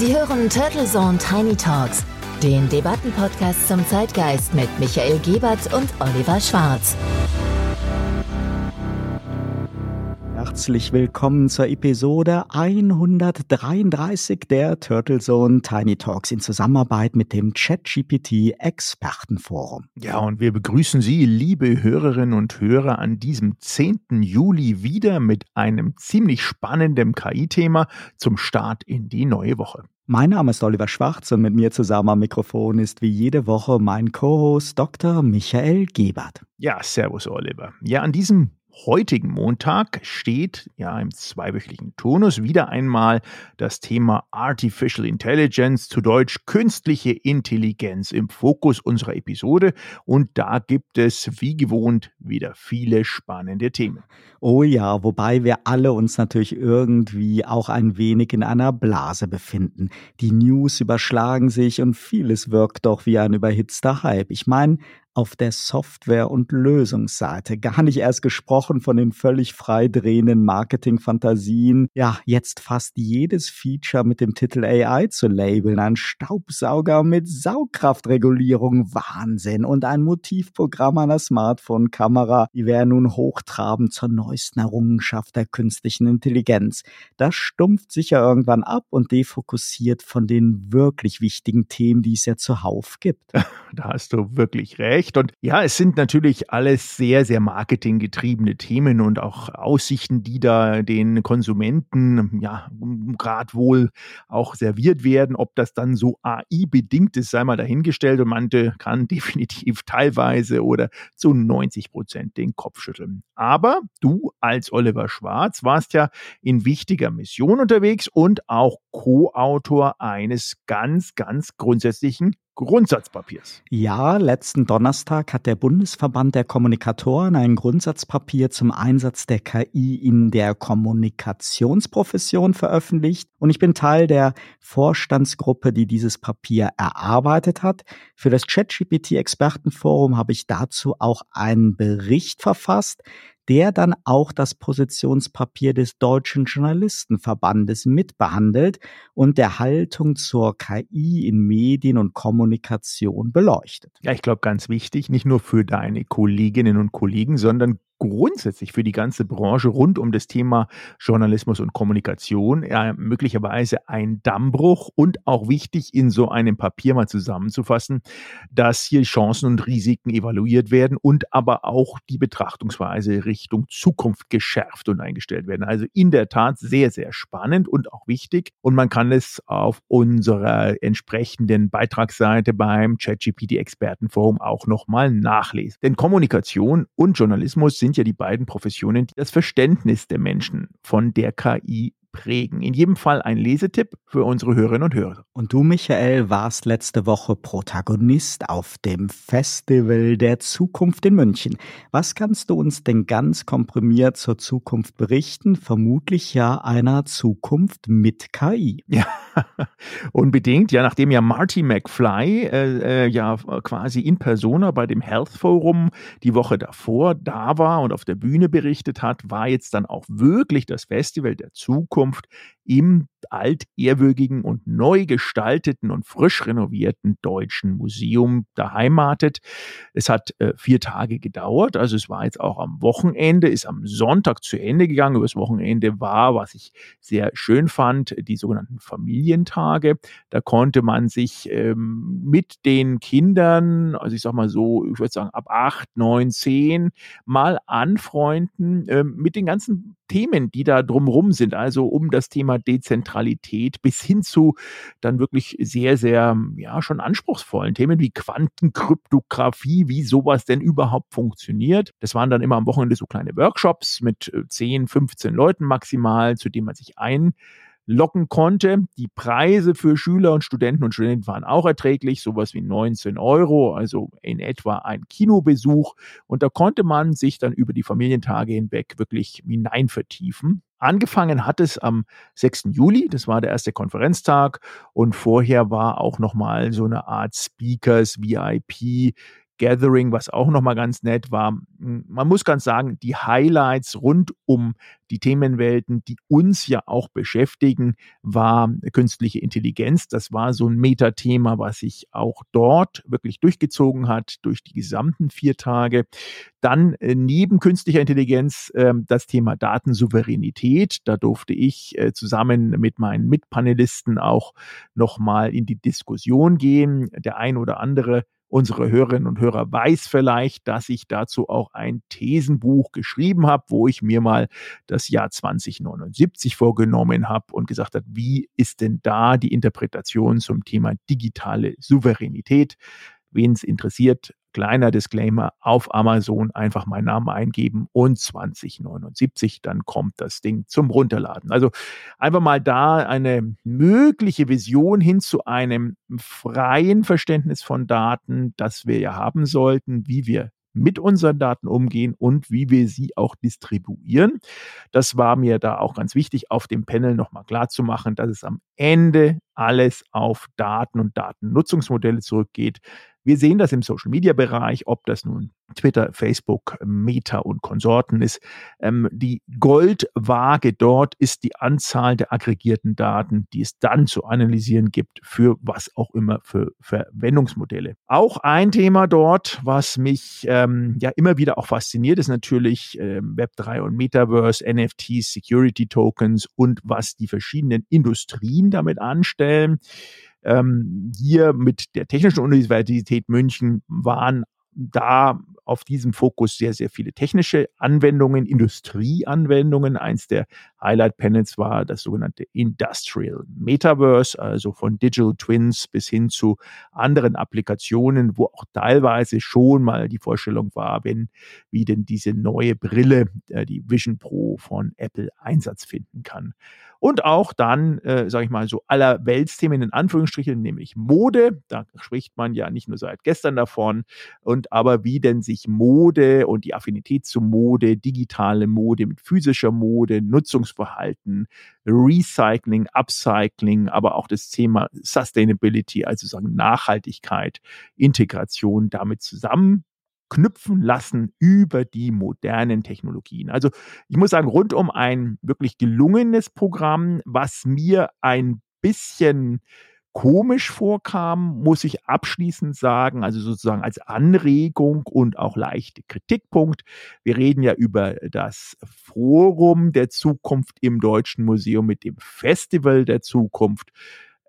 Sie hören Turtle Zone Tiny Talks, den Debattenpodcast zum Zeitgeist mit Michael Gebert und Oliver Schwarz. Herzlich willkommen zur Episode 133 der Turtle Zone Tiny Talks in Zusammenarbeit mit dem ChatGPT Expertenforum. Ja, und wir begrüßen Sie, liebe Hörerinnen und Hörer, an diesem 10. Juli wieder mit einem ziemlich spannenden KI-Thema zum Start in die neue Woche. Mein Name ist Oliver Schwarz und mit mir zusammen am Mikrofon ist wie jede Woche mein Co-Host Dr. Michael Gebert. Ja, servus Oliver. Ja, an diesem heutigen Montag steht ja im zweiwöchentlichen Turnus wieder einmal das Thema Artificial Intelligence, zu Deutsch künstliche Intelligenz im Fokus unserer Episode und da gibt es wie gewohnt wieder viele spannende Themen. Oh ja, wobei wir alle uns natürlich irgendwie auch ein wenig in einer Blase befinden. Die News überschlagen sich und vieles wirkt doch wie ein überhitzter Hype. Ich meine, auf der Software- und Lösungsseite. Gar nicht erst gesprochen von den völlig frei drehenden Marketingfantasien. Ja, jetzt fast jedes Feature mit dem Titel AI zu labeln. Ein Staubsauger mit Saugkraftregulierung. Wahnsinn. Und ein Motivprogramm einer Smartphone-Kamera. Die wäre nun hochtrabend zur neuesten Errungenschaft der künstlichen Intelligenz. Das stumpft sicher irgendwann ab und defokussiert von den wirklich wichtigen Themen, die es ja zuhauf gibt. Da hast du wirklich recht recht. Und ja, es sind natürlich alles sehr, sehr marketinggetriebene Themen und auch Aussichten, die da den Konsumenten ja gerade wohl auch serviert werden. Ob das dann so AI-bedingt ist, sei mal dahingestellt und manche kann definitiv teilweise oder zu 90 Prozent den Kopf schütteln. Aber du als Oliver Schwarz warst ja in wichtiger Mission unterwegs und auch Co-Autor eines ganz, ganz grundsätzlichen Grundsatzpapiers. Ja, letzten Donnerstag hat der Bundesverband der Kommunikatoren ein Grundsatzpapier zum Einsatz der KI in der Kommunikationsprofession veröffentlicht und ich bin Teil der Vorstandsgruppe, die dieses Papier erarbeitet hat. Für das ChatGPT Expertenforum habe ich dazu auch einen Bericht verfasst, der dann auch das Positionspapier des Deutschen Journalistenverbandes mitbehandelt und der Haltung zur KI in Medien und Kommunikation beleuchtet. Ja, ich glaube, ganz wichtig, nicht nur für deine Kolleginnen und Kollegen, sondern grundsätzlich für die ganze Branche rund um das Thema Journalismus und Kommunikation ja, möglicherweise ein Dammbruch und auch wichtig in so einem Papier mal zusammenzufassen, dass hier Chancen und Risiken evaluiert werden und aber auch die Betrachtungsweise Richtung Zukunft geschärft und eingestellt werden. Also in der Tat sehr, sehr spannend und auch wichtig und man kann es auf unserer entsprechenden Beitragsseite beim ChatGPT Expertenforum auch nochmal nachlesen. Denn Kommunikation und Journalismus sind sind ja die beiden Professionen, die das Verständnis der Menschen von der KI prägen. In jedem Fall ein Lesetipp für unsere Hörerinnen und Hörer. Und du, Michael, warst letzte Woche Protagonist auf dem Festival der Zukunft in München. Was kannst du uns denn ganz komprimiert zur Zukunft berichten? Vermutlich ja einer Zukunft mit KI. Ja, unbedingt. Ja, nachdem ja Marty McFly äh, äh, ja quasi in Persona bei dem Health Forum die Woche davor da war und auf der Bühne berichtet hat, war jetzt dann auch wirklich das Festival der Zukunft Zukunft im altehrwürdigen und neu gestalteten und frisch renovierten Deutschen Museum beheimatet. Es hat äh, vier Tage gedauert, also es war jetzt auch am Wochenende, ist am Sonntag zu Ende gegangen. Übers Wochenende war, was ich sehr schön fand, die sogenannten Familientage. Da konnte man sich ähm, mit den Kindern, also ich sag mal so, ich würde sagen ab acht, neun, zehn, mal anfreunden ähm, mit den ganzen Themen, die da drumherum sind, also um das Thema Dezentralität bis hin zu dann wirklich sehr, sehr, ja, schon anspruchsvollen Themen wie Quantenkryptographie, wie sowas denn überhaupt funktioniert. Das waren dann immer am Wochenende so kleine Workshops mit 10, äh, 15 Leuten maximal, zu denen man sich ein locken konnte. Die Preise für Schüler und Studenten und Studenten waren auch erträglich, sowas wie 19 Euro, also in etwa ein Kinobesuch. Und da konnte man sich dann über die Familientage hinweg wirklich hinein vertiefen. Angefangen hat es am 6. Juli, das war der erste Konferenztag und vorher war auch nochmal so eine Art Speakers VIP Gathering, was auch nochmal ganz nett war. Man muss ganz sagen, die Highlights rund um die Themenwelten, die uns ja auch beschäftigen, war künstliche Intelligenz. Das war so ein Metathema, was sich auch dort wirklich durchgezogen hat durch die gesamten vier Tage. Dann äh, neben künstlicher Intelligenz äh, das Thema Datensouveränität. Da durfte ich äh, zusammen mit meinen Mitpanelisten auch nochmal in die Diskussion gehen. Der ein oder andere Unsere Hörerinnen und Hörer weiß vielleicht, dass ich dazu auch ein Thesenbuch geschrieben habe, wo ich mir mal das Jahr 2079 vorgenommen habe und gesagt habe, wie ist denn da die Interpretation zum Thema digitale Souveränität? Wen es interessiert, kleiner Disclaimer, auf Amazon einfach meinen Namen eingeben und 2079, dann kommt das Ding zum Runterladen. Also einfach mal da eine mögliche Vision hin zu einem freien Verständnis von Daten, das wir ja haben sollten, wie wir mit unseren Daten umgehen und wie wir sie auch distribuieren. Das war mir da auch ganz wichtig, auf dem Panel nochmal klar zu machen, dass es am Ende alles auf Daten und Datennutzungsmodelle zurückgeht. Wir sehen das im Social-Media-Bereich, ob das nun Twitter, Facebook, Meta und Konsorten ist. Ähm, die Goldwaage dort ist die Anzahl der aggregierten Daten, die es dann zu analysieren gibt, für was auch immer für Verwendungsmodelle. Auch ein Thema dort, was mich ähm, ja immer wieder auch fasziniert, ist natürlich ähm, Web3 und Metaverse, NFTs, Security Tokens und was die verschiedenen Industrien damit anstellen ähm, hier mit der Technischen Universität München waren da auf diesem Fokus sehr, sehr viele technische Anwendungen, Industrieanwendungen. Eins der Highlight Panels war das sogenannte Industrial Metaverse, also von Digital Twins bis hin zu anderen Applikationen, wo auch teilweise schon mal die Vorstellung war, wenn, wie denn diese neue Brille, äh, die Vision Pro von Apple Einsatz finden kann. Und auch dann, äh, sage ich mal, so aller Weltsthemen in Anführungsstrichen, nämlich Mode. Da spricht man ja nicht nur seit gestern davon. Und aber wie denn sich Mode und die Affinität zu Mode, digitale Mode mit physischer Mode, Nutzungsverhalten, Recycling, Upcycling, aber auch das Thema Sustainability, also sagen Nachhaltigkeit, Integration damit zusammen knüpfen lassen über die modernen Technologien. Also ich muss sagen, rundum ein wirklich gelungenes Programm, was mir ein bisschen komisch vorkam, muss ich abschließend sagen, also sozusagen als Anregung und auch leichte Kritikpunkt. Wir reden ja über das Forum der Zukunft im Deutschen Museum mit dem Festival der Zukunft.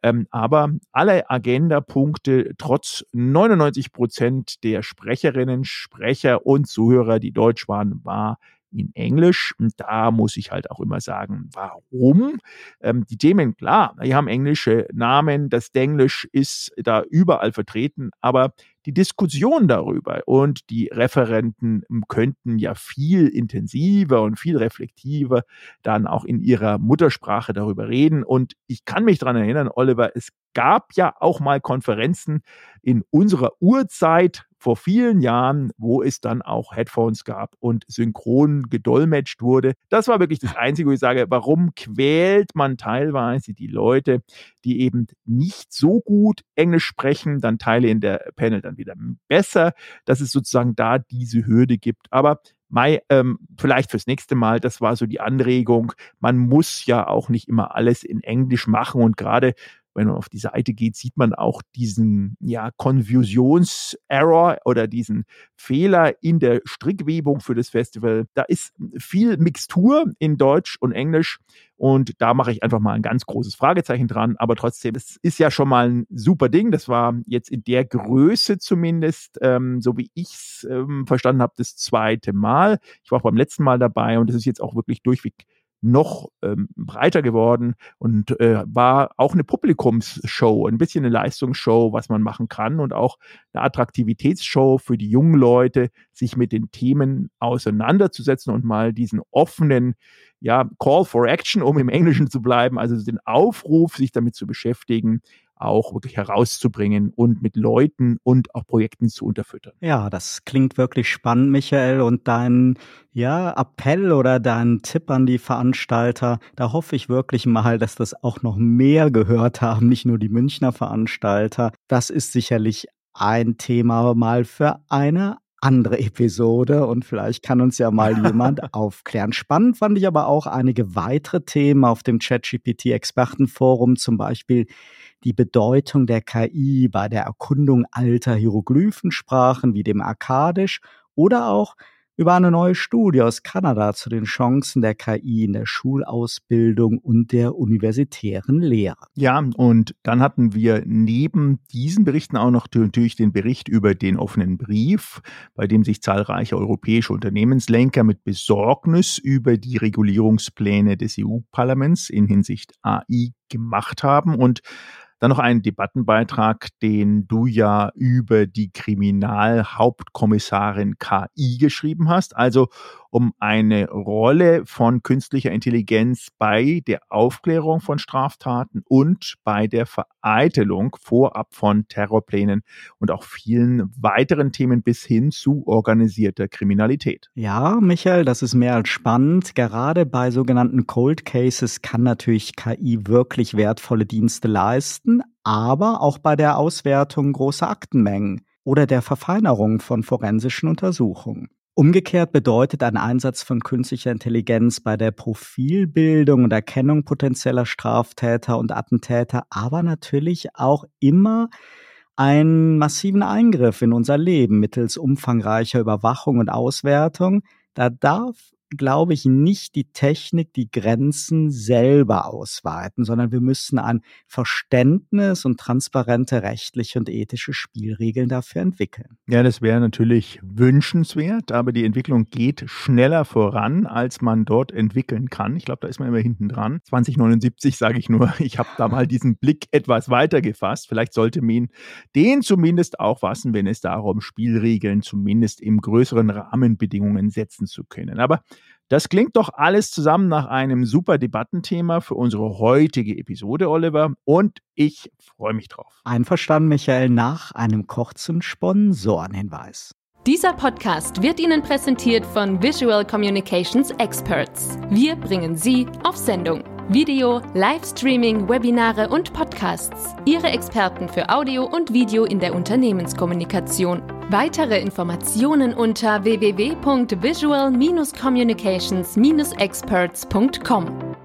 Ähm, aber alle Agendapunkte, trotz 99 Prozent der Sprecherinnen, Sprecher und Zuhörer, die deutsch waren, war in Englisch. Und da muss ich halt auch immer sagen, warum? Ähm, die Themen, klar, die haben englische Namen, das Denglisch ist da überall vertreten, aber die Diskussion darüber und die Referenten könnten ja viel intensiver und viel reflektiver dann auch in ihrer Muttersprache darüber reden. Und ich kann mich daran erinnern, Oliver, es gab ja auch mal Konferenzen in unserer Urzeit vor vielen Jahren, wo es dann auch Headphones gab und synchron gedolmetscht wurde. Das war wirklich das Einzige, wo ich sage, warum quält man teilweise die Leute, die eben nicht so gut Englisch sprechen, dann Teile in der Panel dann wieder besser, dass es sozusagen da diese Hürde gibt. Aber Mai, ähm, vielleicht fürs nächste Mal, das war so die Anregung. Man muss ja auch nicht immer alles in Englisch machen und gerade wenn man auf die Seite geht, sieht man auch diesen ja, Konfusionserror oder diesen Fehler in der Strickwebung für das Festival. Da ist viel Mixtur in Deutsch und Englisch und da mache ich einfach mal ein ganz großes Fragezeichen dran. Aber trotzdem, es ist ja schon mal ein super Ding. Das war jetzt in der Größe zumindest, ähm, so wie ich es ähm, verstanden habe, das zweite Mal. Ich war auch beim letzten Mal dabei und es ist jetzt auch wirklich durchweg noch ähm, breiter geworden und äh, war auch eine Publikumsshow, ein bisschen eine Leistungsshow, was man machen kann und auch eine Attraktivitätsshow für die jungen Leute, sich mit den Themen auseinanderzusetzen und mal diesen offenen ja, Call for Action, um im Englischen zu bleiben, also den Aufruf, sich damit zu beschäftigen, auch wirklich herauszubringen und mit Leuten und auch Projekten zu unterfüttern. Ja, das klingt wirklich spannend, Michael. Und dein ja, Appell oder dein Tipp an die Veranstalter, da hoffe ich wirklich mal, dass das auch noch mehr gehört haben, nicht nur die Münchner Veranstalter. Das ist sicherlich ein Thema mal für eine andere Episode und vielleicht kann uns ja mal jemand aufklären. Spannend fand ich aber auch einige weitere Themen auf dem ChatGPT-Expertenforum, zum Beispiel die Bedeutung der KI bei der Erkundung alter Hieroglyphensprachen wie dem Akkadisch oder auch über eine neue Studie aus Kanada zu den Chancen der KI in der Schulausbildung und der universitären Lehre. Ja, und dann hatten wir neben diesen Berichten auch noch natürlich den Bericht über den offenen Brief, bei dem sich zahlreiche europäische Unternehmenslenker mit Besorgnis über die Regulierungspläne des EU-Parlaments in Hinsicht AI gemacht haben und dann noch einen Debattenbeitrag, den du ja über die Kriminalhauptkommissarin KI geschrieben hast. Also um eine Rolle von künstlicher Intelligenz bei der Aufklärung von Straftaten und bei der Vereitelung vorab von Terrorplänen und auch vielen weiteren Themen bis hin zu organisierter Kriminalität. Ja, Michael, das ist mehr als spannend. Gerade bei sogenannten Cold Cases kann natürlich KI wirklich wertvolle Dienste leisten, aber auch bei der Auswertung großer Aktenmengen oder der Verfeinerung von forensischen Untersuchungen. Umgekehrt bedeutet ein Einsatz von künstlicher Intelligenz bei der Profilbildung und Erkennung potenzieller Straftäter und Attentäter aber natürlich auch immer einen massiven Eingriff in unser Leben mittels umfangreicher Überwachung und Auswertung. Da darf glaube ich, nicht die Technik die Grenzen selber ausweiten, sondern wir müssen ein Verständnis und transparente rechtliche und ethische Spielregeln dafür entwickeln. Ja, das wäre natürlich wünschenswert, aber die Entwicklung geht schneller voran, als man dort entwickeln kann. Ich glaube, da ist man immer hinten dran. 2079 sage ich nur, ich habe da mal diesen Blick etwas weiter gefasst. Vielleicht sollte man den zumindest auch fassen, wenn es darum, Spielregeln zumindest im größeren Rahmenbedingungen setzen zu können. Aber das klingt doch alles zusammen nach einem super Debattenthema für unsere heutige Episode, Oliver. Und ich freue mich drauf. Einverstanden, Michael, nach einem kurzen Sponsorenhinweis. Dieser Podcast wird Ihnen präsentiert von Visual Communications Experts. Wir bringen Sie auf Sendung. Video, Livestreaming, Webinare und Podcasts. Ihre Experten für Audio und Video in der Unternehmenskommunikation. Weitere Informationen unter www.visual-communications-experts.com.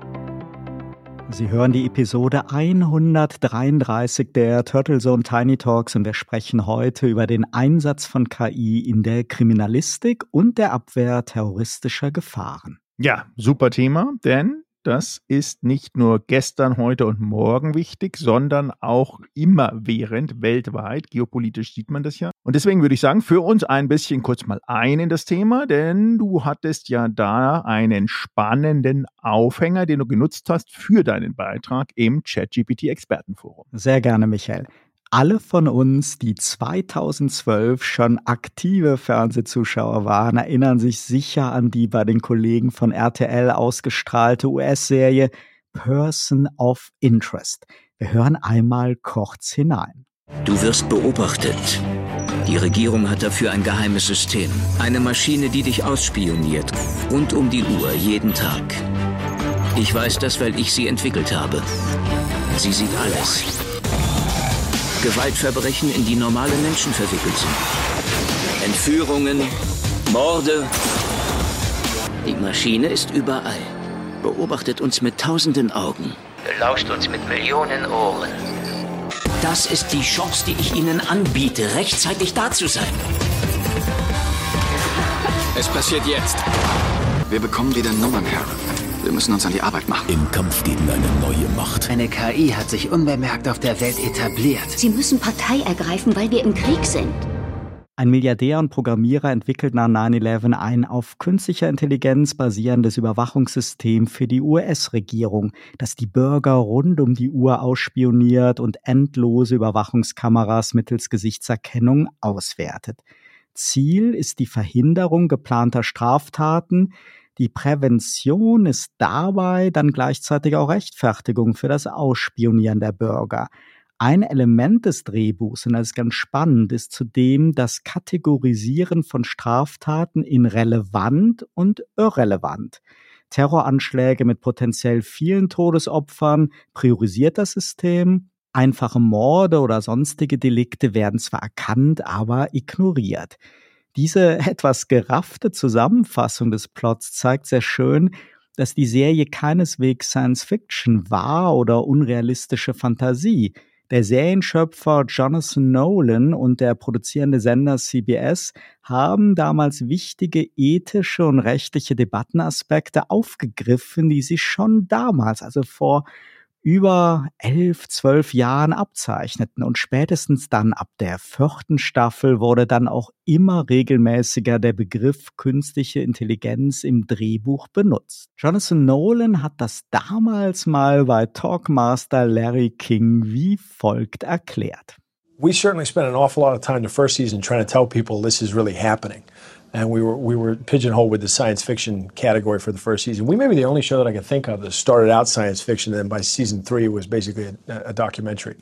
Sie hören die Episode 133 der Turtle Zone Tiny Talks und wir sprechen heute über den Einsatz von KI in der Kriminalistik und der Abwehr terroristischer Gefahren. Ja, super Thema, denn das ist nicht nur gestern, heute und morgen wichtig, sondern auch immerwährend weltweit. Geopolitisch sieht man das ja. Und deswegen würde ich sagen, für uns ein bisschen kurz mal ein in das Thema, denn du hattest ja da einen spannenden Aufhänger, den du genutzt hast für deinen Beitrag im ChatGPT Expertenforum. Sehr gerne, Michael alle von uns, die 2012 schon aktive Fernsehzuschauer waren, erinnern sich sicher an die bei den Kollegen von RTL ausgestrahlte US-Serie Person of Interest. Wir hören einmal kurz hinein. Du wirst beobachtet. Die Regierung hat dafür ein geheimes System. Eine Maschine, die dich ausspioniert. Rund um die Uhr, jeden Tag. Ich weiß das, weil ich sie entwickelt habe. Sie sieht alles Gewaltverbrechen, in die normale Menschen verwickelt sind. Entführungen, Morde. Die Maschine ist überall. Beobachtet uns mit tausenden Augen. Belauscht uns mit Millionen Ohren. Das ist die Chance, die ich Ihnen anbiete, rechtzeitig da zu sein. Es passiert jetzt. Wir bekommen wieder Nummern her. Wir müssen uns an die Arbeit machen. Im Kampf gegen eine neue Macht. Eine KI hat sich unbemerkt auf der Welt etabliert. Sie müssen Partei ergreifen, weil wir im Krieg sind. Ein Milliardär und Programmierer entwickelt nach 9-11 ein auf künstlicher Intelligenz basierendes Überwachungssystem für die US-Regierung, das die Bürger rund um die Uhr ausspioniert und endlose Überwachungskameras mittels Gesichtserkennung auswertet. Ziel ist die Verhinderung geplanter Straftaten, die Prävention ist dabei dann gleichzeitig auch Rechtfertigung für das Ausspionieren der Bürger. Ein Element des Drehbuchs, und das ist ganz spannend, ist zudem das Kategorisieren von Straftaten in relevant und irrelevant. Terroranschläge mit potenziell vielen Todesopfern priorisiert das System, Einfache Morde oder sonstige Delikte werden zwar erkannt, aber ignoriert. Diese etwas geraffte Zusammenfassung des Plots zeigt sehr schön, dass die Serie keineswegs Science Fiction war oder unrealistische Fantasie. Der Serienschöpfer Jonathan Nolan und der produzierende Sender CBS haben damals wichtige ethische und rechtliche Debattenaspekte aufgegriffen, die sie schon damals, also vor über elf, zwölf Jahren abzeichneten. Und spätestens dann ab der vierten Staffel wurde dann auch immer regelmäßiger der Begriff künstliche Intelligenz im Drehbuch benutzt. Jonathan Nolan hat das damals mal bei Talkmaster Larry King wie folgt erklärt. We certainly spent an awful lot of time the first season trying to tell people this is really happening. And we were we were pigeonholed with the science fiction category for the first season. We may be the only show that I can think of that started out science fiction, and then by season three it was basically a, a documentary.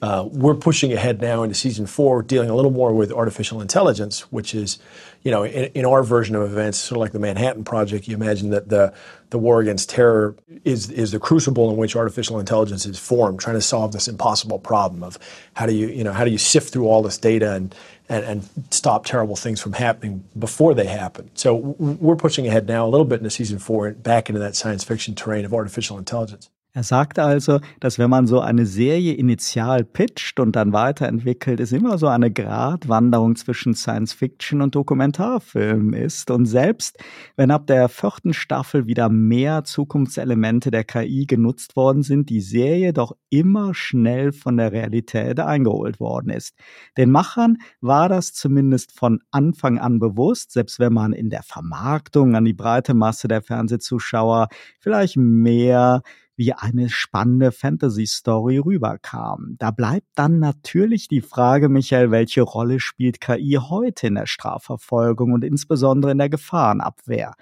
Uh, we're pushing ahead now into season four, dealing a little more with artificial intelligence, which is, you know, in, in, our version of events, sort of like the Manhattan Project. You imagine that the the war against terror is is the crucible in which artificial intelligence is formed, trying to solve this impossible problem of how do you, you know, how do you sift through all this data and and, and stop terrible things from happening before they happen. So we're pushing ahead now a little bit into season four, back into that science fiction terrain of artificial intelligence. Er sagt also, dass wenn man so eine Serie initial pitcht und dann weiterentwickelt, es immer so eine Gratwanderung zwischen Science Fiction und Dokumentarfilm ist. Und selbst wenn ab der vierten Staffel wieder mehr Zukunftselemente der KI genutzt worden sind, die Serie doch immer schnell von der Realität eingeholt worden ist. Den Machern war das zumindest von Anfang an bewusst, selbst wenn man in der Vermarktung an die breite Masse der Fernsehzuschauer vielleicht mehr wie eine spannende Fantasy-Story rüberkam. Da bleibt dann natürlich die Frage, Michael, welche Rolle spielt KI heute in der Strafverfolgung und insbesondere in der Gefahrenabwehr?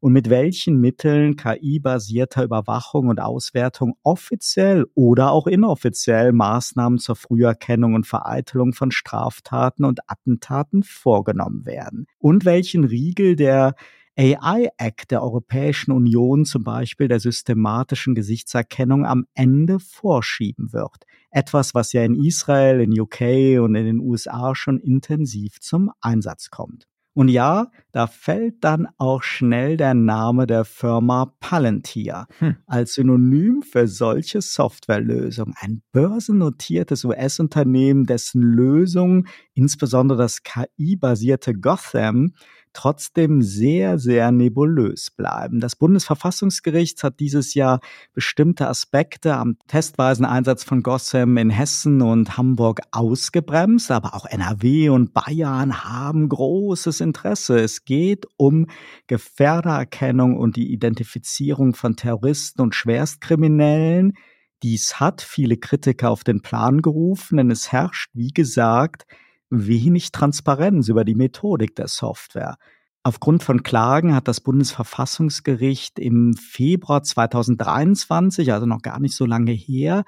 Und mit welchen Mitteln KI-basierter Überwachung und Auswertung offiziell oder auch inoffiziell Maßnahmen zur Früherkennung und Vereitelung von Straftaten und Attentaten vorgenommen werden? Und welchen Riegel der AI-Act der Europäischen Union zum Beispiel der systematischen Gesichtserkennung am Ende vorschieben wird. Etwas, was ja in Israel, in UK und in den USA schon intensiv zum Einsatz kommt. Und ja, da fällt dann auch schnell der Name der Firma Palantir hm. als Synonym für solche Softwarelösungen. Ein börsennotiertes US-Unternehmen, dessen Lösung, insbesondere das KI-basierte Gotham, trotzdem sehr, sehr nebulös bleiben. Das Bundesverfassungsgericht hat dieses Jahr bestimmte Aspekte am testweisen Einsatz von Gossam in Hessen und Hamburg ausgebremst, aber auch NRW und Bayern haben großes Interesse. Es geht um Gefährdererkennung und die Identifizierung von Terroristen und Schwerstkriminellen. Dies hat viele Kritiker auf den Plan gerufen, denn es herrscht, wie gesagt, wenig Transparenz über die Methodik der Software. Aufgrund von Klagen hat das Bundesverfassungsgericht im Februar 2023, also noch gar nicht so lange her,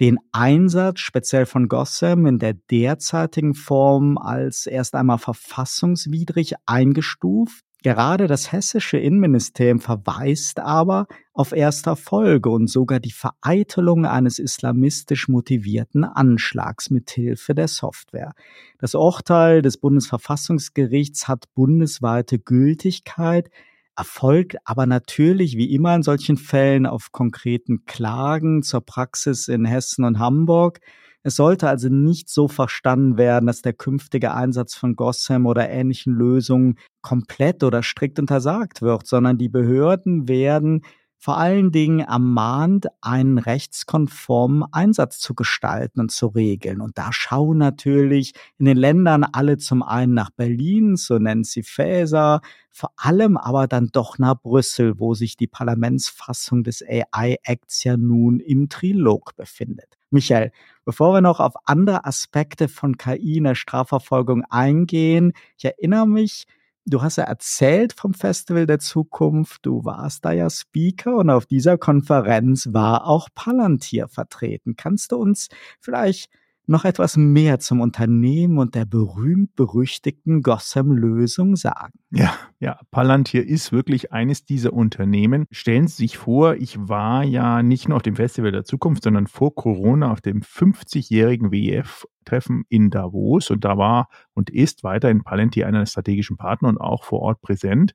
den Einsatz speziell von Gossam in der derzeitigen Form als erst einmal verfassungswidrig eingestuft. Gerade das hessische Innenministerium verweist aber auf erster Folge und sogar die Vereitelung eines islamistisch motivierten Anschlags mit Hilfe der Software. Das Urteil des Bundesverfassungsgerichts hat bundesweite Gültigkeit, erfolgt aber natürlich wie immer in solchen Fällen auf konkreten Klagen zur Praxis in Hessen und Hamburg. Es sollte also nicht so verstanden werden, dass der künftige Einsatz von Gossam oder ähnlichen Lösungen komplett oder strikt untersagt wird, sondern die Behörden werden vor allen Dingen ermahnt, einen rechtskonformen Einsatz zu gestalten und zu regeln. Und da schauen natürlich in den Ländern alle zum einen nach Berlin, so Nancy Faeser, vor allem aber dann doch nach Brüssel, wo sich die Parlamentsfassung des AI-Acts ja nun im Trilog befindet. Michael, bevor wir noch auf andere Aspekte von KI in der Strafverfolgung eingehen, ich erinnere mich, Du hast ja erzählt vom Festival der Zukunft, du warst da ja Speaker und auf dieser Konferenz war auch Palantir vertreten. Kannst du uns vielleicht noch etwas mehr zum Unternehmen und der berühmt-berüchtigten Gotham-Lösung sagen. Ja, ja, Palantir ist wirklich eines dieser Unternehmen. Stellen Sie sich vor, ich war ja nicht nur auf dem Festival der Zukunft, sondern vor Corona auf dem 50-jährigen WEF Treffen in Davos und da war und ist weiterhin Palantir einer der strategischen Partner und auch vor Ort präsent.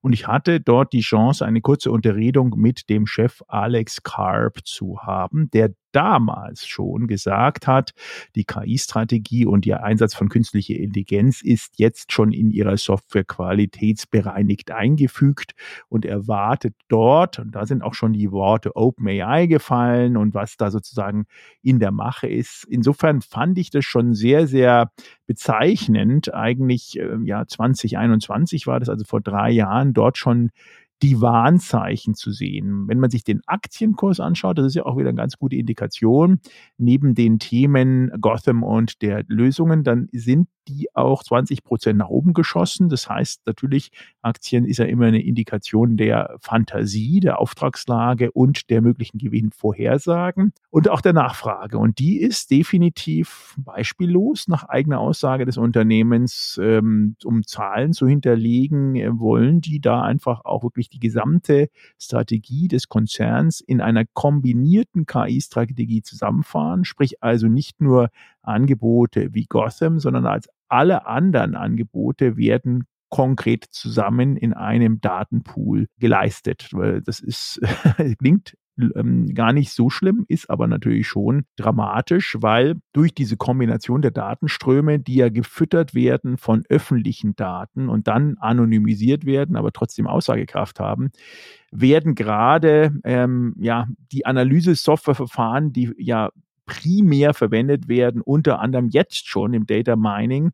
Und ich hatte dort die Chance, eine kurze Unterredung mit dem Chef Alex Karp zu haben, der damals schon gesagt hat, die KI-Strategie und ihr Einsatz von künstlicher Intelligenz ist jetzt schon in ihrer Software qualitätsbereinigt eingefügt und erwartet dort, und da sind auch schon die Worte OpenAI gefallen und was da sozusagen in der Mache ist. Insofern fand ich das schon sehr, sehr bezeichnend. Eigentlich, äh, ja, 2021 war das, also vor drei Jahren, dort schon die Warnzeichen zu sehen. Wenn man sich den Aktienkurs anschaut, das ist ja auch wieder eine ganz gute Indikation, neben den Themen Gotham und der Lösungen, dann sind die auch 20 Prozent nach oben geschossen. Das heißt natürlich, Aktien ist ja immer eine Indikation der Fantasie, der Auftragslage und der möglichen Gewinnvorhersagen und auch der Nachfrage. Und die ist definitiv beispiellos nach eigener Aussage des Unternehmens, ähm, um Zahlen zu hinterlegen, äh, wollen die da einfach auch wirklich die gesamte Strategie des Konzerns in einer kombinierten KI-Strategie zusammenfahren, sprich also nicht nur Angebote wie Gotham, sondern als alle anderen Angebote werden konkret zusammen in einem Datenpool geleistet. Das ist, klingt ähm, gar nicht so schlimm, ist aber natürlich schon dramatisch, weil durch diese Kombination der Datenströme, die ja gefüttert werden von öffentlichen Daten und dann anonymisiert werden, aber trotzdem Aussagekraft haben, werden gerade ähm, ja die Analyse-Softwareverfahren, die ja primär verwendet werden, unter anderem jetzt schon im Data Mining,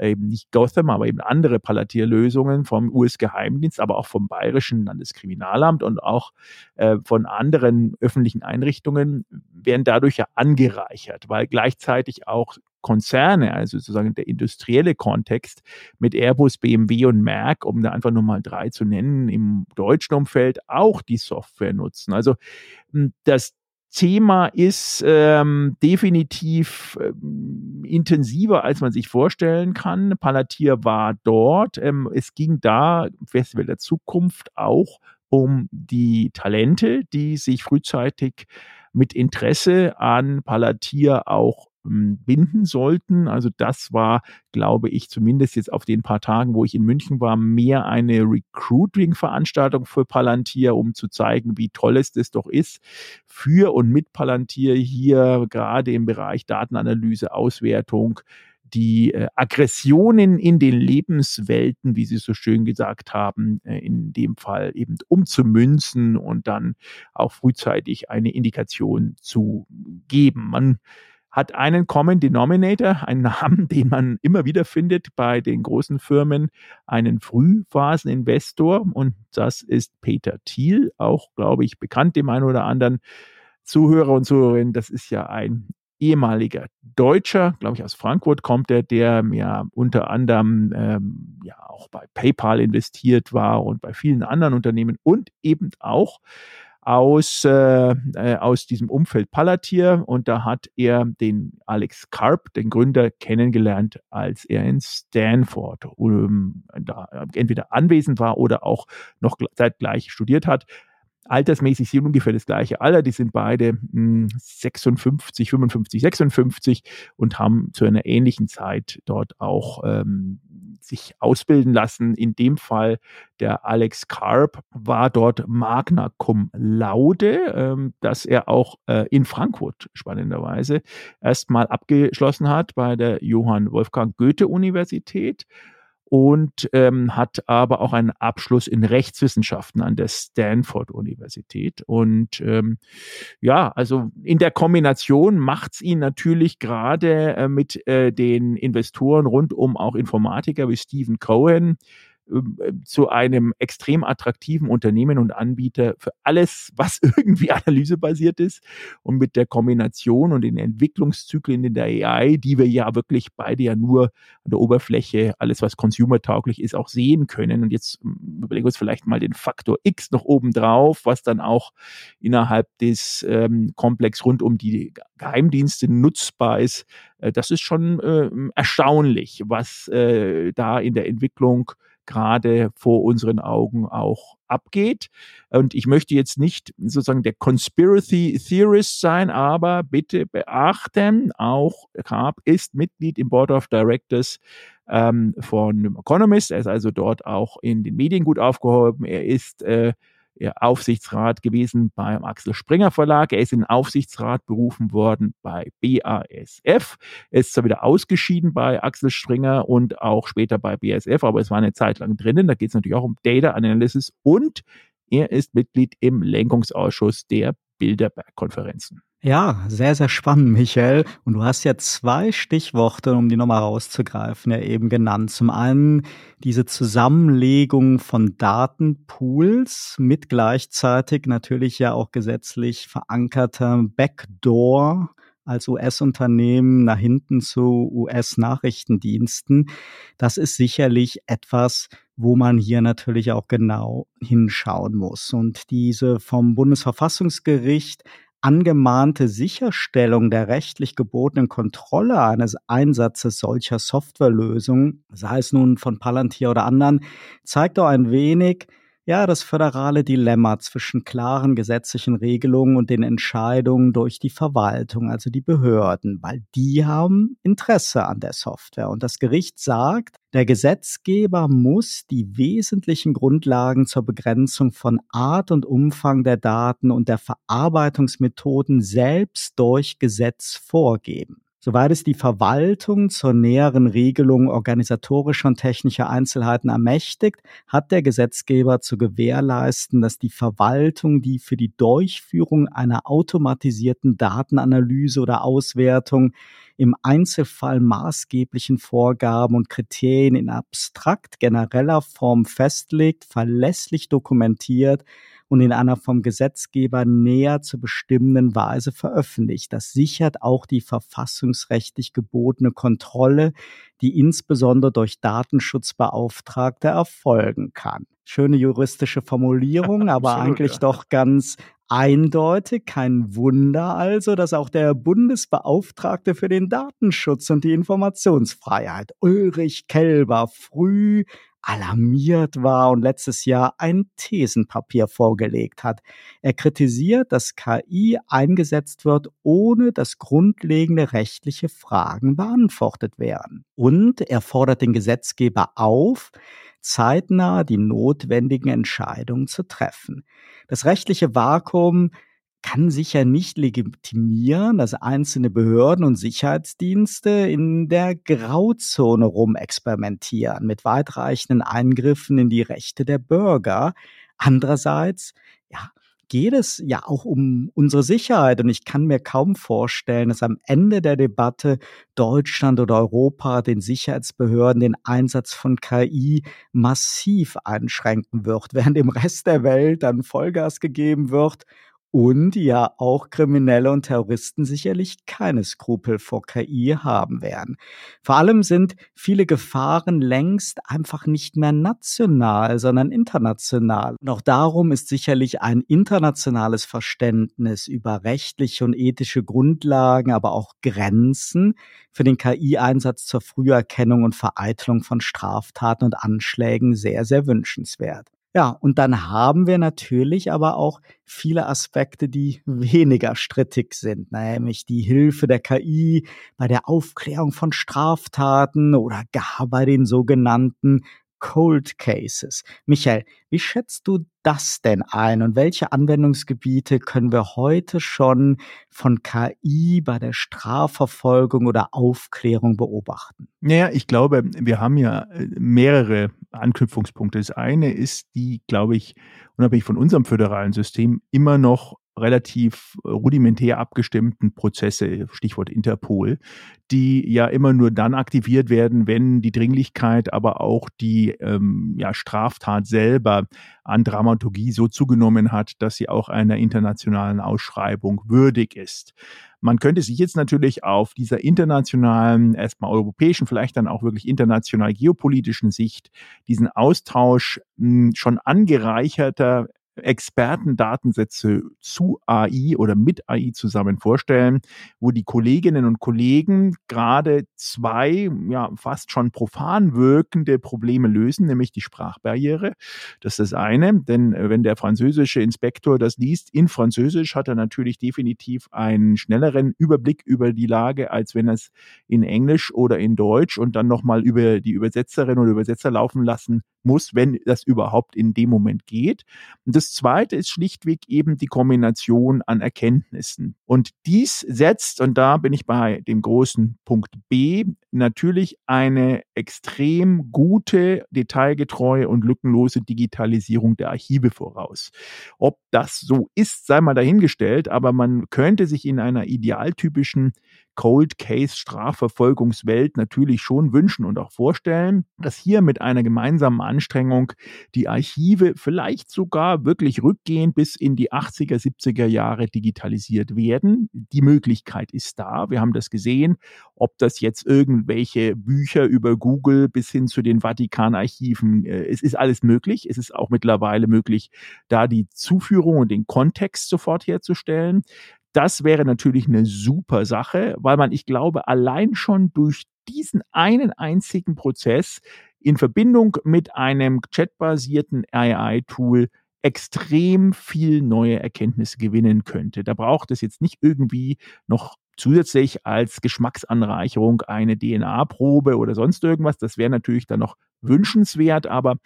eben nicht Gotham, aber eben andere Palatierlösungen vom US-Geheimdienst, aber auch vom Bayerischen Landeskriminalamt und auch äh, von anderen öffentlichen Einrichtungen, werden dadurch ja angereichert, weil gleichzeitig auch Konzerne, also sozusagen der industrielle Kontext mit Airbus, BMW und Merck, um da einfach nur mal drei zu nennen, im deutschen Umfeld auch die Software nutzen. Also hm, das Thema ist ähm, definitiv ähm, intensiver, als man sich vorstellen kann. Palantir war dort. Ähm, es ging da Festival der Zukunft auch um die Talente, die sich frühzeitig mit Interesse an Palantir auch binden sollten. Also das war, glaube ich, zumindest jetzt auf den paar Tagen, wo ich in München war, mehr eine Recruiting-Veranstaltung für Palantir, um zu zeigen, wie toll es das doch ist, für und mit Palantir hier gerade im Bereich Datenanalyse, Auswertung, die äh, Aggressionen in den Lebenswelten, wie Sie so schön gesagt haben, äh, in dem Fall eben umzumünzen und dann auch frühzeitig eine Indikation zu geben. Man hat einen Common Denominator, einen Namen, den man immer wieder findet bei den großen Firmen, einen Frühphaseninvestor und das ist Peter Thiel, auch glaube ich bekannt dem einen oder anderen Zuhörer und Zuhörerinnen. Das ist ja ein ehemaliger Deutscher, glaube ich aus Frankfurt kommt er, der ja unter anderem ähm, ja auch bei PayPal investiert war und bei vielen anderen Unternehmen und eben auch aus, äh, äh, aus diesem Umfeld Palantir und da hat er den Alex Karp, den Gründer, kennengelernt, als er in Stanford um, da entweder anwesend war oder auch noch zeitgleich studiert hat. Altersmäßig sind ungefähr das gleiche Alter. Die sind beide mh, 56, 55, 56 und haben zu einer ähnlichen Zeit dort auch ähm, sich ausbilden lassen. In dem Fall der Alex Karp war dort Magna Cum Laude, ähm, dass er auch äh, in Frankfurt spannenderweise erstmal abgeschlossen hat bei der Johann Wolfgang Goethe Universität und ähm, hat aber auch einen Abschluss in Rechtswissenschaften an der Stanford Universität. Und ähm, ja, also in der Kombination macht es ihn natürlich gerade äh, mit äh, den Investoren rund um auch Informatiker wie Stephen Cohen zu einem extrem attraktiven Unternehmen und Anbieter für alles, was irgendwie analysebasiert ist und mit der Kombination und den Entwicklungszyklen in der AI, die wir ja wirklich beide ja nur an der Oberfläche, alles was consumertauglich ist, auch sehen können. Und jetzt ähm, überlegen wir uns vielleicht mal den Faktor X noch oben drauf, was dann auch innerhalb des ähm, Komplex rund um die Geheimdienste nutzbar ist. Äh, das ist schon äh, erstaunlich, was äh, da in der Entwicklung gerade vor unseren Augen auch abgeht. Und ich möchte jetzt nicht sozusagen der Conspiracy Theorist sein, aber bitte beachten, auch Karp ist Mitglied im Board of Directors ähm, von Economist. Er ist also dort auch in den Medien gut aufgehoben. Er ist äh, Aufsichtsrat gewesen beim Axel Springer Verlag. Er ist in den Aufsichtsrat berufen worden bei BASF. Er ist zwar wieder ausgeschieden bei Axel Springer und auch später bei BASF, aber es war eine Zeit lang drinnen. Da geht es natürlich auch um Data Analysis und er ist Mitglied im Lenkungsausschuss der Bilderberg-Konferenzen. Ja, sehr, sehr spannend, Michael. Und du hast ja zwei Stichworte, um die nochmal rauszugreifen, ja eben genannt. Zum einen diese Zusammenlegung von Datenpools mit gleichzeitig natürlich ja auch gesetzlich verankerter Backdoor als US-Unternehmen nach hinten zu US-Nachrichtendiensten. Das ist sicherlich etwas, wo man hier natürlich auch genau hinschauen muss. Und diese vom Bundesverfassungsgericht angemahnte Sicherstellung der rechtlich gebotenen Kontrolle eines Einsatzes solcher Softwarelösungen, sei es nun von Palantir oder anderen, zeigt doch ein wenig, ja, das föderale Dilemma zwischen klaren gesetzlichen Regelungen und den Entscheidungen durch die Verwaltung, also die Behörden, weil die haben Interesse an der Software. Und das Gericht sagt, der Gesetzgeber muss die wesentlichen Grundlagen zur Begrenzung von Art und Umfang der Daten und der Verarbeitungsmethoden selbst durch Gesetz vorgeben. Soweit es die Verwaltung zur näheren Regelung organisatorischer und technischer Einzelheiten ermächtigt, hat der Gesetzgeber zu gewährleisten, dass die Verwaltung die für die Durchführung einer automatisierten Datenanalyse oder Auswertung im Einzelfall maßgeblichen Vorgaben und Kriterien in abstrakt genereller Form festlegt, verlässlich dokumentiert und in einer vom Gesetzgeber näher zu bestimmenden Weise veröffentlicht. Das sichert auch die verfassungsrechtlich gebotene Kontrolle, die insbesondere durch Datenschutzbeauftragte erfolgen kann. Schöne juristische Formulierung, aber Absolut, eigentlich ja. doch ganz eindeutig. Kein Wunder also, dass auch der Bundesbeauftragte für den Datenschutz und die Informationsfreiheit, Ulrich Kelber, früh alarmiert war und letztes Jahr ein Thesenpapier vorgelegt hat. Er kritisiert, dass KI eingesetzt wird, ohne dass grundlegende rechtliche Fragen beantwortet werden. Und er fordert den Gesetzgeber auf, zeitnah die notwendigen Entscheidungen zu treffen. Das rechtliche Vakuum kann sicher nicht legitimieren, dass einzelne Behörden und Sicherheitsdienste in der Grauzone rumexperimentieren mit weitreichenden Eingriffen in die Rechte der Bürger. Andererseits, ja, geht es ja auch um unsere Sicherheit. Und ich kann mir kaum vorstellen, dass am Ende der Debatte Deutschland oder Europa den Sicherheitsbehörden den Einsatz von KI massiv einschränken wird, während im Rest der Welt dann Vollgas gegeben wird und ja auch Kriminelle und Terroristen sicherlich keine Skrupel vor KI haben werden. Vor allem sind viele Gefahren längst einfach nicht mehr national, sondern international. Und auch darum ist sicherlich ein internationales Verständnis über rechtliche und ethische Grundlagen, aber auch Grenzen für den KI-Einsatz zur Früherkennung und Vereitelung von Straftaten und Anschlägen sehr, sehr wünschenswert. Ja, und dann haben wir natürlich aber auch viele Aspekte, die weniger strittig sind, nämlich die Hilfe der KI bei der Aufklärung von Straftaten oder gar bei den sogenannten Cold Cases. Michael, wie schätzt du das denn ein und welche Anwendungsgebiete können wir heute schon von KI bei der Strafverfolgung oder Aufklärung beobachten? Naja, ich glaube, wir haben ja äh, mehrere Anknüpfungspunkte. Das eine ist die, glaube ich, unabhängig von unserem föderalen System, immer noch relativ rudimentär abgestimmten Prozesse, Stichwort Interpol, die ja immer nur dann aktiviert werden, wenn die Dringlichkeit, aber auch die ähm, ja, Straftat selber an Dramaturgie so zugenommen hat, dass sie auch einer internationalen Ausschreibung würdig ist. Man könnte sich jetzt natürlich auf dieser internationalen, erstmal europäischen, vielleicht dann auch wirklich international geopolitischen Sicht diesen Austausch hm, schon angereicherter Expertendatensätze zu AI oder mit AI zusammen vorstellen, wo die Kolleginnen und Kollegen gerade zwei, ja, fast schon profan wirkende Probleme lösen, nämlich die Sprachbarriere. Das ist das eine, denn äh, wenn der französische Inspektor das liest in Französisch, hat er natürlich definitiv einen schnelleren Überblick über die Lage, als wenn er es in Englisch oder in Deutsch und dann nochmal über die Übersetzerin oder Übersetzer laufen lassen muss, wenn das überhaupt in dem Moment geht. Und das Zweite ist schlichtweg eben die Kombination an Erkenntnissen. Und dies setzt, und da bin ich bei dem großen Punkt B, natürlich eine extrem gute, detailgetreue und lückenlose Digitalisierung der Archive voraus. Ob das so ist, sei mal dahingestellt, aber man könnte sich in einer idealtypischen Cold Case Strafverfolgungswelt natürlich schon wünschen und auch vorstellen, dass hier mit einer gemeinsamen Anstrengung die Archive vielleicht sogar wirklich rückgehend bis in die 80er, 70er Jahre digitalisiert werden. Die Möglichkeit ist da. Wir haben das gesehen, ob das jetzt irgendwelche Bücher über Google bis hin zu den Vatikanarchiven, äh, es ist alles möglich. Es ist auch mittlerweile möglich, da die Zuführung und den Kontext sofort herzustellen. Das wäre natürlich eine super Sache, weil man, ich glaube, allein schon durch diesen einen einzigen Prozess in Verbindung mit einem chatbasierten AI-Tool extrem viel neue Erkenntnisse gewinnen könnte. Da braucht es jetzt nicht irgendwie noch zusätzlich als Geschmacksanreicherung eine DNA-Probe oder sonst irgendwas. Das wäre natürlich dann noch wünschenswert, aber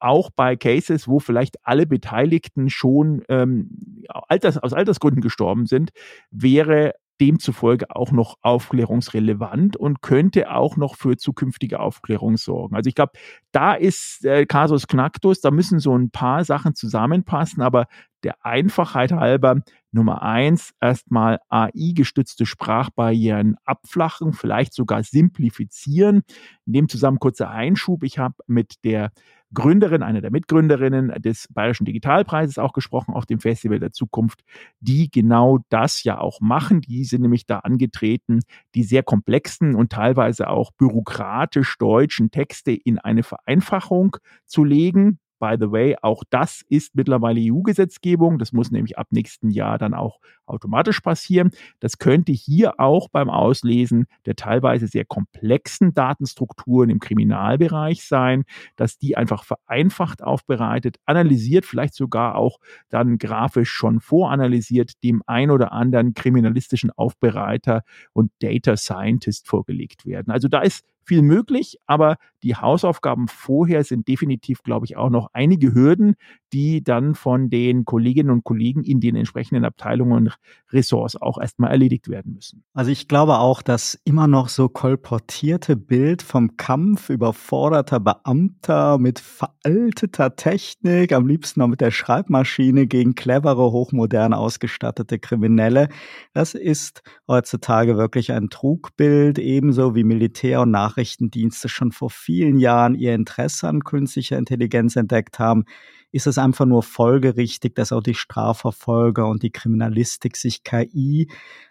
auch bei Cases, wo vielleicht alle Beteiligten schon ähm, Alters, aus Altersgründen gestorben sind, wäre demzufolge auch noch aufklärungsrelevant und könnte auch noch für zukünftige Aufklärung sorgen. Also ich glaube, da ist äh, Casus Knacktus, da müssen so ein paar Sachen zusammenpassen, aber der Einfachheit halber Nummer eins, erstmal AI-gestützte Sprachbarrieren abflachen, vielleicht sogar simplifizieren. In dem Zusammenhang kurzer Einschub. Ich habe mit der Gründerin, einer der Mitgründerinnen des Bayerischen Digitalpreises auch gesprochen auf dem Festival der Zukunft, die genau das ja auch machen. Die sind nämlich da angetreten, die sehr komplexen und teilweise auch bürokratisch deutschen Texte in eine Vereinfachung zu legen. By the way, auch das ist mittlerweile EU-Gesetzgebung. Das muss nämlich ab nächsten Jahr dann auch automatisch passieren. Das könnte hier auch beim Auslesen der teilweise sehr komplexen Datenstrukturen im Kriminalbereich sein, dass die einfach vereinfacht aufbereitet, analysiert, vielleicht sogar auch dann grafisch schon voranalysiert, dem ein oder anderen kriminalistischen Aufbereiter und Data Scientist vorgelegt werden. Also da ist viel möglich, aber die Hausaufgaben vorher sind definitiv, glaube ich, auch noch einige Hürden, die dann von den Kolleginnen und Kollegen in den entsprechenden Abteilungen und Ressorts auch erstmal erledigt werden müssen. Also ich glaube auch, dass immer noch so kolportierte Bild vom Kampf überforderter Beamter mit veralteter Technik, am liebsten noch mit der Schreibmaschine gegen clevere, hochmodern ausgestattete Kriminelle, das ist heutzutage wirklich ein Trugbild, ebenso wie Militär- und Nachrichten Nachrichtendienste schon vor vielen Jahren ihr Interesse an künstlicher Intelligenz entdeckt haben, ist es einfach nur folgerichtig, dass auch die Strafverfolger und die Kriminalistik sich KI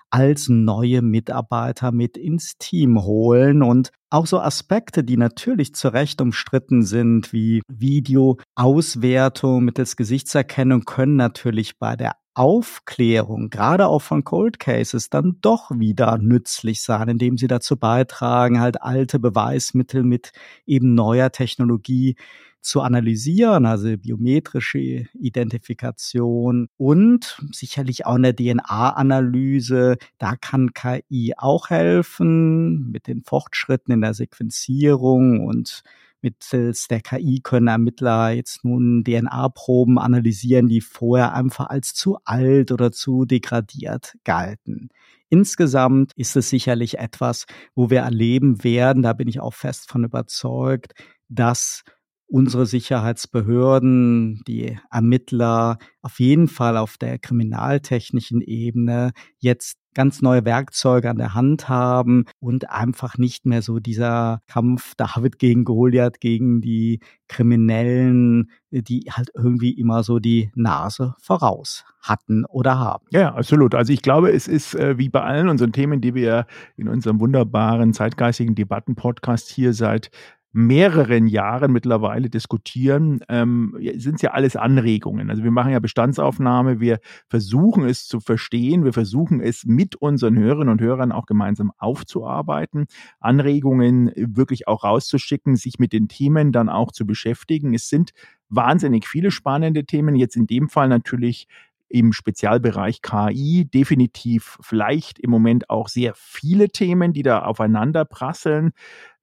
als neue Mitarbeiter mit ins Team holen. Und auch so Aspekte, die natürlich zu Recht umstritten sind, wie Videoauswertung mittels Gesichtserkennung, können natürlich bei der Aufklärung, gerade auch von Cold Cases, dann doch wieder nützlich sein, indem sie dazu beitragen, halt alte Beweismittel mit eben neuer Technologie zu analysieren, also biometrische Identifikation und sicherlich auch eine DNA-Analyse. Da kann KI auch helfen mit den Fortschritten in der Sequenzierung und mittels der KI können Ermittler jetzt nun DNA-Proben analysieren, die vorher einfach als zu alt oder zu degradiert galten. Insgesamt ist es sicherlich etwas, wo wir erleben werden, da bin ich auch fest von überzeugt, dass unsere Sicherheitsbehörden, die Ermittler auf jeden Fall auf der kriminaltechnischen Ebene jetzt ganz neue Werkzeuge an der Hand haben und einfach nicht mehr so dieser Kampf David gegen Goliath, gegen die Kriminellen, die halt irgendwie immer so die Nase voraus hatten oder haben. Ja, absolut. Also ich glaube, es ist äh, wie bei allen unseren Themen, die wir in unserem wunderbaren zeitgeistigen Debatten-Podcast hier seit mehreren Jahren mittlerweile diskutieren, ähm, sind es ja alles Anregungen. Also wir machen ja Bestandsaufnahme, wir versuchen es zu verstehen, wir versuchen es mit unseren Hörerinnen und Hörern auch gemeinsam aufzuarbeiten, Anregungen wirklich auch rauszuschicken, sich mit den Themen dann auch zu beschäftigen. Es sind wahnsinnig viele spannende Themen, jetzt in dem Fall natürlich im Spezialbereich KI definitiv vielleicht im Moment auch sehr viele Themen, die da aufeinander prasseln.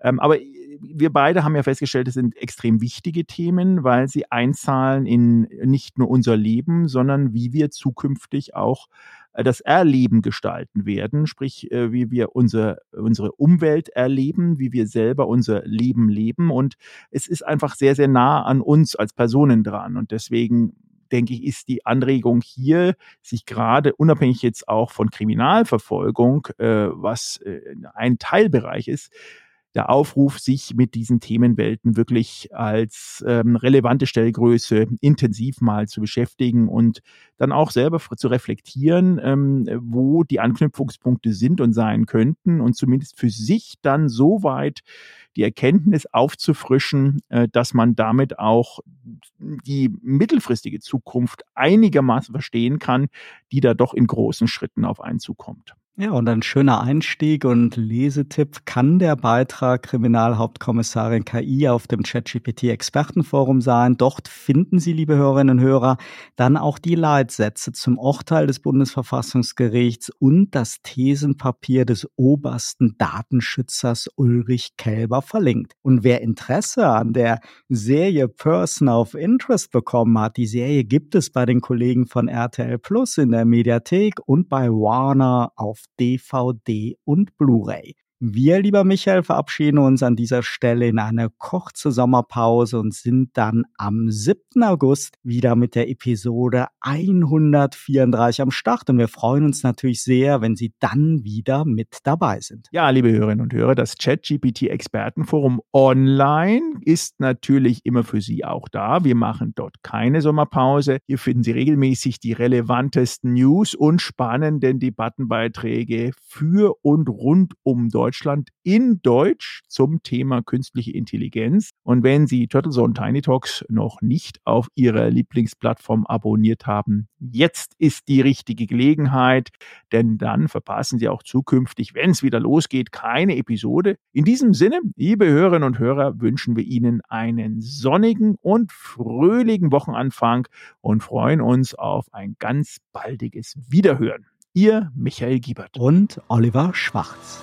Ähm, aber wir beide haben ja festgestellt, es sind extrem wichtige Themen, weil sie einzahlen in nicht nur unser Leben, sondern wie wir zukünftig auch äh, das Erleben gestalten werden, sprich äh, wie wir unser, unsere Umwelt erleben, wie wir selber unser Leben leben. Und es ist einfach sehr, sehr nah an uns als Personen dran. Und deswegen denke ich, ist die Anregung hier, sich gerade unabhängig jetzt auch von Kriminalverfolgung, äh, was ein Teilbereich ist, der Aufruf, sich mit diesen Themenwelten wirklich als ähm, relevante Stellgröße intensiv mal zu beschäftigen und dann auch selber zu reflektieren, ähm, wo die Anknüpfungspunkte sind und sein könnten und zumindest für sich dann so weit die Erkenntnis aufzufrischen, äh, dass man damit auch die mittelfristige Zukunft einigermaßen verstehen kann, die da doch in großen Schritten auf einen zukommt. Ja, und ein schöner Einstieg und Lesetipp kann der Beitrag Kriminalhauptkommissarin KI auf dem ChatGPT Expertenforum sein. Dort finden Sie, liebe Hörerinnen und Hörer, dann auch die Leitsätze zum Urteil des Bundesverfassungsgerichts und das Thesenpapier des obersten Datenschützers Ulrich Kelber verlinkt. Und wer Interesse an der Serie Person of Interest bekommen hat, die Serie gibt es bei den Kollegen von RTL Plus in der Mediathek und bei Warner auf DVD und Blu-ray. Wir, lieber Michael, verabschieden uns an dieser Stelle in eine kurze Sommerpause und sind dann am 7. August wieder mit der Episode 134 am Start. Und wir freuen uns natürlich sehr, wenn Sie dann wieder mit dabei sind. Ja, liebe Hörerinnen und Hörer, das ChatGPT-Expertenforum online ist natürlich immer für Sie auch da. Wir machen dort keine Sommerpause. Hier finden Sie regelmäßig die relevantesten News und spannenden Debattenbeiträge für und rund um Deutschland Deutschland in Deutsch zum Thema künstliche Intelligenz. Und wenn Sie Turtlezone Tiny Talks noch nicht auf Ihrer Lieblingsplattform abonniert haben, jetzt ist die richtige Gelegenheit, denn dann verpassen Sie auch zukünftig, wenn es wieder losgeht, keine Episode. In diesem Sinne, liebe Hörerinnen und Hörer, wünschen wir Ihnen einen sonnigen und fröhlichen Wochenanfang und freuen uns auf ein ganz baldiges Wiederhören. Ihr Michael Giebert und Oliver Schwarz.